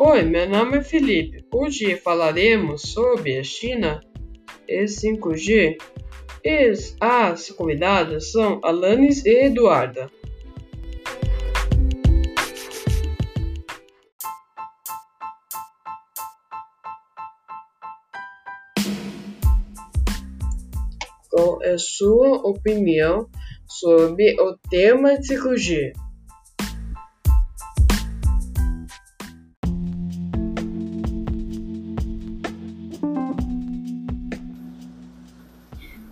Oi, meu nome é Felipe. Hoje falaremos sobre a China e 5G. E as convidadas são Alanis e Eduarda. Qual é sua opinião sobre o tema 5G?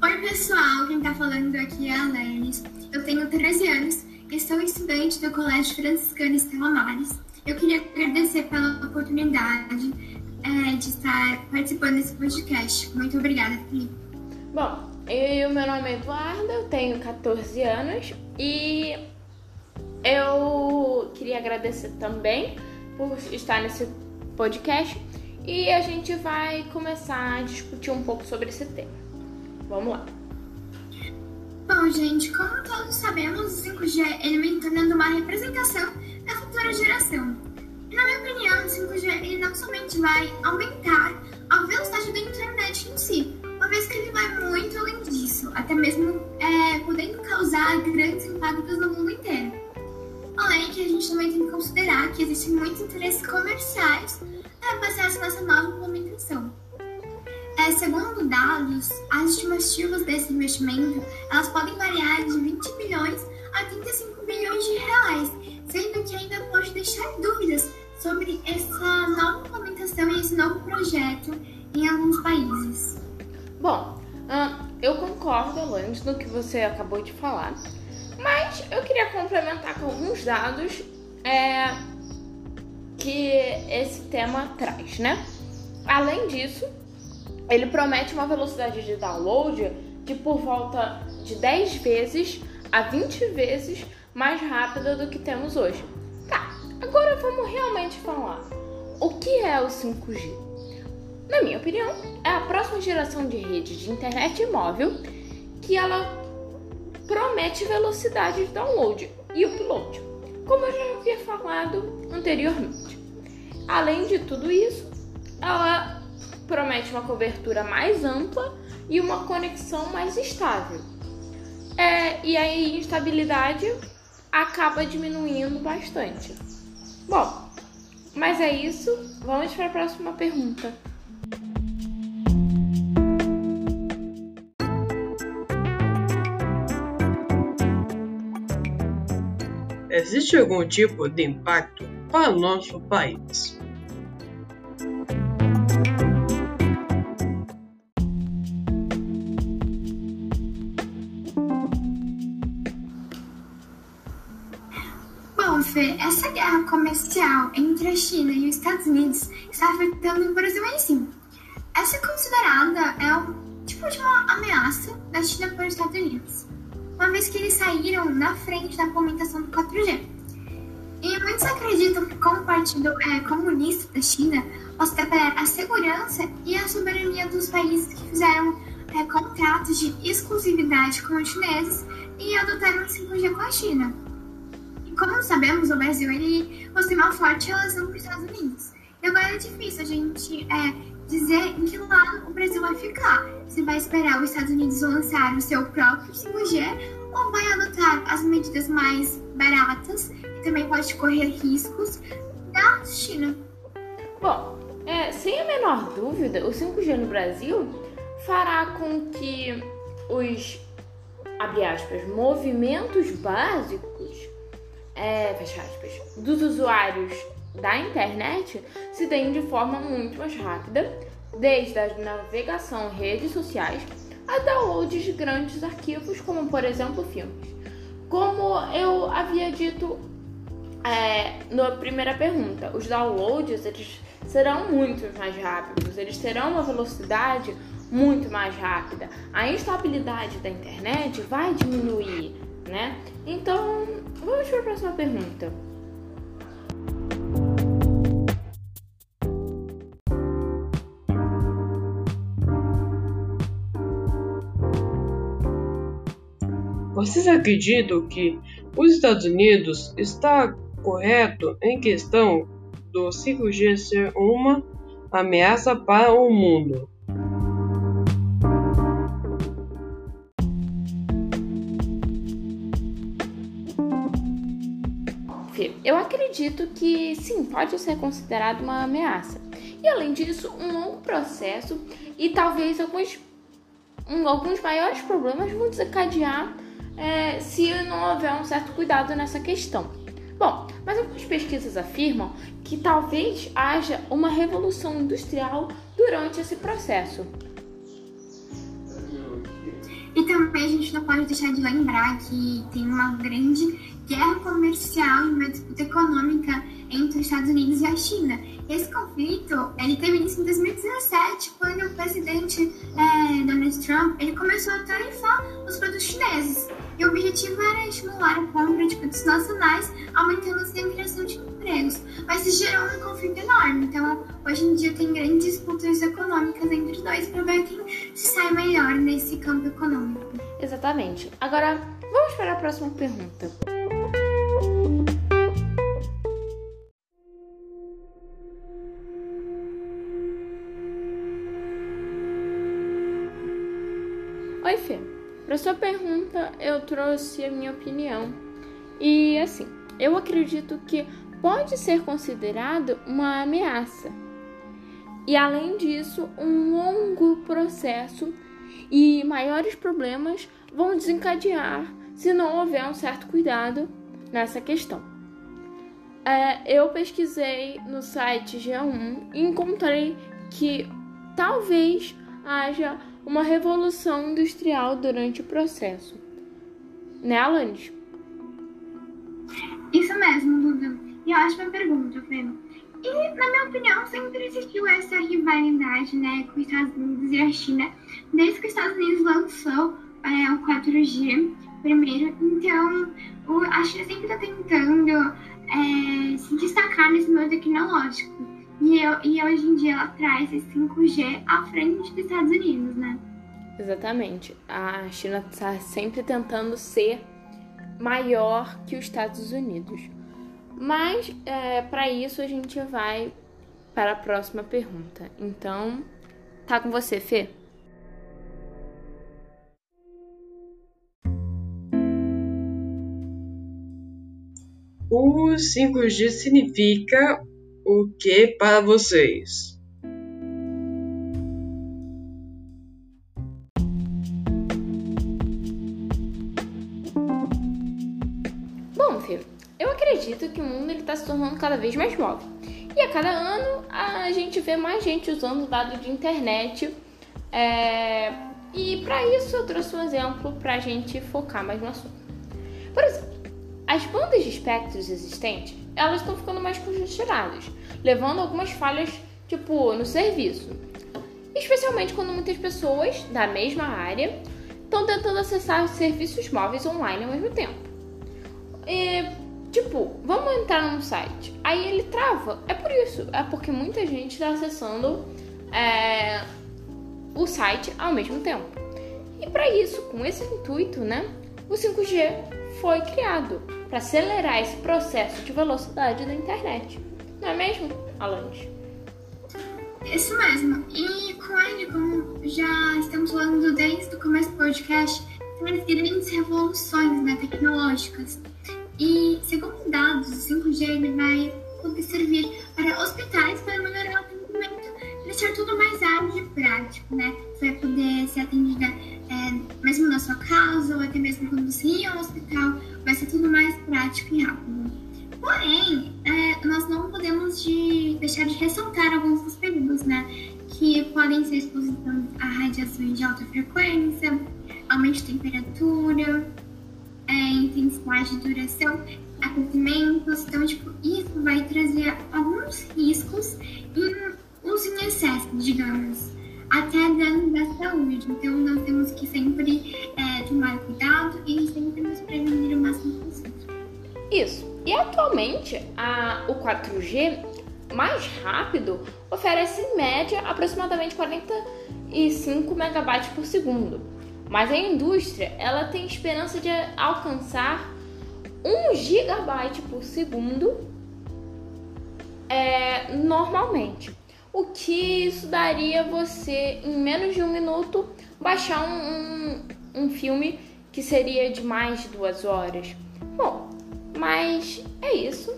Oi pessoal, quem tá falando aqui é a Lernes. Eu tenho 13 anos e sou estudante do Colégio Franciscano Estela Mares. Eu queria agradecer pela oportunidade é, de estar participando desse podcast. Muito obrigada, Felipe. Bom, eu, meu nome é Eduardo, eu tenho 14 anos e eu queria agradecer também por estar nesse podcast e a gente vai começar a discutir um pouco sobre esse tema. Vamos lá. Bom, gente, como todos sabemos, o 5G ele vem tornando uma representação da futura geração. E, na minha opinião, o 5G ele não somente vai aumentar a velocidade da internet em si, uma vez que ele vai muito além disso, até mesmo é, podendo causar grandes impactos no mundo inteiro. Além que a gente também tem que considerar que existem muitos interesses comerciais é, baseados nessa nova implementação. Segundo dados, as estimativas desse investimento elas podem variar de 20 bilhões a 35 bilhões de reais, sendo que ainda pode deixar dúvidas sobre essa nova implementação e esse novo projeto em alguns países. Bom, eu concordo, Alanis, no que você acabou de falar, mas eu queria complementar com alguns dados é, que esse tema traz, né? Além disso, ele promete uma velocidade de download de por volta de 10 vezes a 20 vezes mais rápida do que temos hoje. Tá, agora vamos realmente falar. O que é o 5G? Na minha opinião, é a próxima geração de rede de internet móvel que ela promete velocidade de download e upload, como eu já havia falado anteriormente. Além de tudo isso, ela promete uma cobertura mais ampla e uma conexão mais estável. É, e a instabilidade acaba diminuindo bastante. Bom, mas é isso. Vamos para a próxima pergunta. Existe algum tipo de impacto para o nosso país? Essa guerra comercial entre a China e os Estados Unidos está afetando o Brasil em si. Essa é considerada é um tipo de uma ameaça da China para os Estados Unidos, uma vez que eles saíram na frente da implementação do 4G. E muitos acreditam que, como partido é, comunista da China, atrapalhar a segurança e a soberania dos países que fizeram é, contratos de exclusividade com os chineses e adotaram o 5G com a China. Como sabemos, o Brasil ele possui uma forte relação com os Estados Unidos. E agora é difícil a gente é, dizer em que lado o Brasil vai ficar. Se vai esperar os Estados Unidos lançar o seu próprio 5G ou vai adotar as medidas mais baratas e também pode correr riscos da China. Bom, é, sem a menor dúvida, o 5G no Brasil fará com que os, abre aspas, movimentos básicos é, fecha aspas, dos usuários da internet se deem de forma muito mais rápida, desde a navegação em redes sociais a downloads de grandes arquivos, como por exemplo filmes. Como eu havia dito é, na primeira pergunta, os downloads eles serão muito mais rápidos, eles terão uma velocidade muito mais rápida. A instabilidade da internet vai diminuir, né? Então, vamos para a próxima pergunta. Vocês acreditam que os Estados Unidos está correto em questão do 5G ser uma ameaça para o mundo. Eu acredito que sim, pode ser considerado uma ameaça. E além disso, um longo processo e talvez alguns, um, alguns maiores problemas vão desencadear é, se não houver um certo cuidado nessa questão. Bom, mas algumas pesquisas afirmam que talvez haja uma revolução industrial durante esse processo. E também a gente não pode deixar de lembrar que tem uma grande guerra comercial e uma disputa econômica entre os Estados Unidos e a China. Esse conflito ele teve início em 2017, quando o presidente é, Donald Trump ele começou a tarifar os produtos chineses. E o objetivo era estimular a compra de produtos nacionais, aumentando assim a criação de empregos. Mas isso gerou um conflito enorme. Então, hoje em dia tem grandes disputas econômicas entre os dois para ver quem se sai melhor nesse campo econômico. Exatamente. Agora, vamos para a próxima pergunta. Oi, Fê. Para sua pergunta, eu trouxe a minha opinião. E assim, eu acredito que pode ser considerado uma ameaça. E além disso, um longo processo e maiores problemas vão desencadear se não houver um certo cuidado nessa questão. É, eu pesquisei no site G1 e encontrei que talvez haja uma revolução industrial durante o processo. Né, Alanis? Isso mesmo, Duda. E ótima pergunta, Fê. E, na minha opinião, sempre existiu essa rivalidade né, com os Estados Unidos e a China, desde que os Estados Unidos lançou é, o 4G primeiro. Então, o, a China sempre está tentando é, se destacar nesse meio tecnológico. E, eu, e hoje em dia ela traz esse 5G à frente dos Estados Unidos, né? Exatamente. A China está sempre tentando ser maior que os Estados Unidos. Mas é, para isso a gente vai para a próxima pergunta. Então, tá com você, Fê? O 5G significa o que para vocês? O se tornando cada vez mais móvel. E a cada ano a gente vê mais gente usando dados de internet. É... E para isso eu trouxe um exemplo para a gente focar mais no assunto. Por exemplo, as bandas de espectros existentes, elas estão ficando mais congestionadas, levando algumas falhas, tipo, no serviço. Especialmente quando muitas pessoas da mesma área estão tentando acessar serviços móveis online ao mesmo tempo. E, tipo, vamos entrar num site, aí ele trava. É por isso, é porque muita gente está acessando é, o site ao mesmo tempo. E para isso, com esse intuito, né, o 5G foi criado para acelerar esse processo de velocidade da internet. Não é mesmo, Alanis? Isso mesmo. E com ele, como já estamos falando desde o começo do podcast, tem grandes revoluções né, tecnológicas. E, segundo dados, o 5G ele vai poder servir para hospitais para melhorar o atendimento deixar tudo mais ágil e prático, né? Você vai poder ser atendida é, mesmo na sua casa ou até mesmo quando você ir ao hospital, vai ser tudo mais prático e rápido. Porém, é, nós não podemos de deixar de ressaltar alguns dos perigos, né? Que podem ser exposição a radiações de alta frequência, aumento de temperatura, intensidade de duração, aquecimentos. Então, tipo, isso vai trazer alguns riscos em uso em excesso, digamos, até dano da saúde. Então, nós temos que sempre é, tomar cuidado e sempre nos prevenir o máximo possível. Isso. E atualmente, a, o 4G mais rápido oferece em média aproximadamente 45 megabytes por segundo. Mas a indústria ela tem esperança de alcançar 1 gigabyte por segundo é, normalmente. O que isso daria você, em menos de um minuto, baixar um, um, um filme que seria de mais de duas horas. Bom, mas é isso.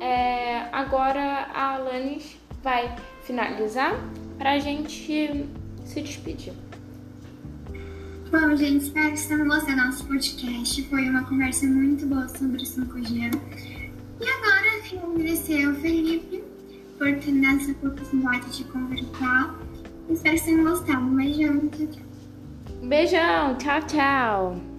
É, agora a Alanis vai finalizar pra gente se despedir. Bom, gente, espero que tenham gostado do nosso podcast. Foi uma conversa muito boa sobre o 5G. E agora, quero agradecer ao Felipe por ter dado essa oportunidade de conversar. Espero que tenham gostado. Um beijão, tchau, tchau. Beijão, tchau, tchau.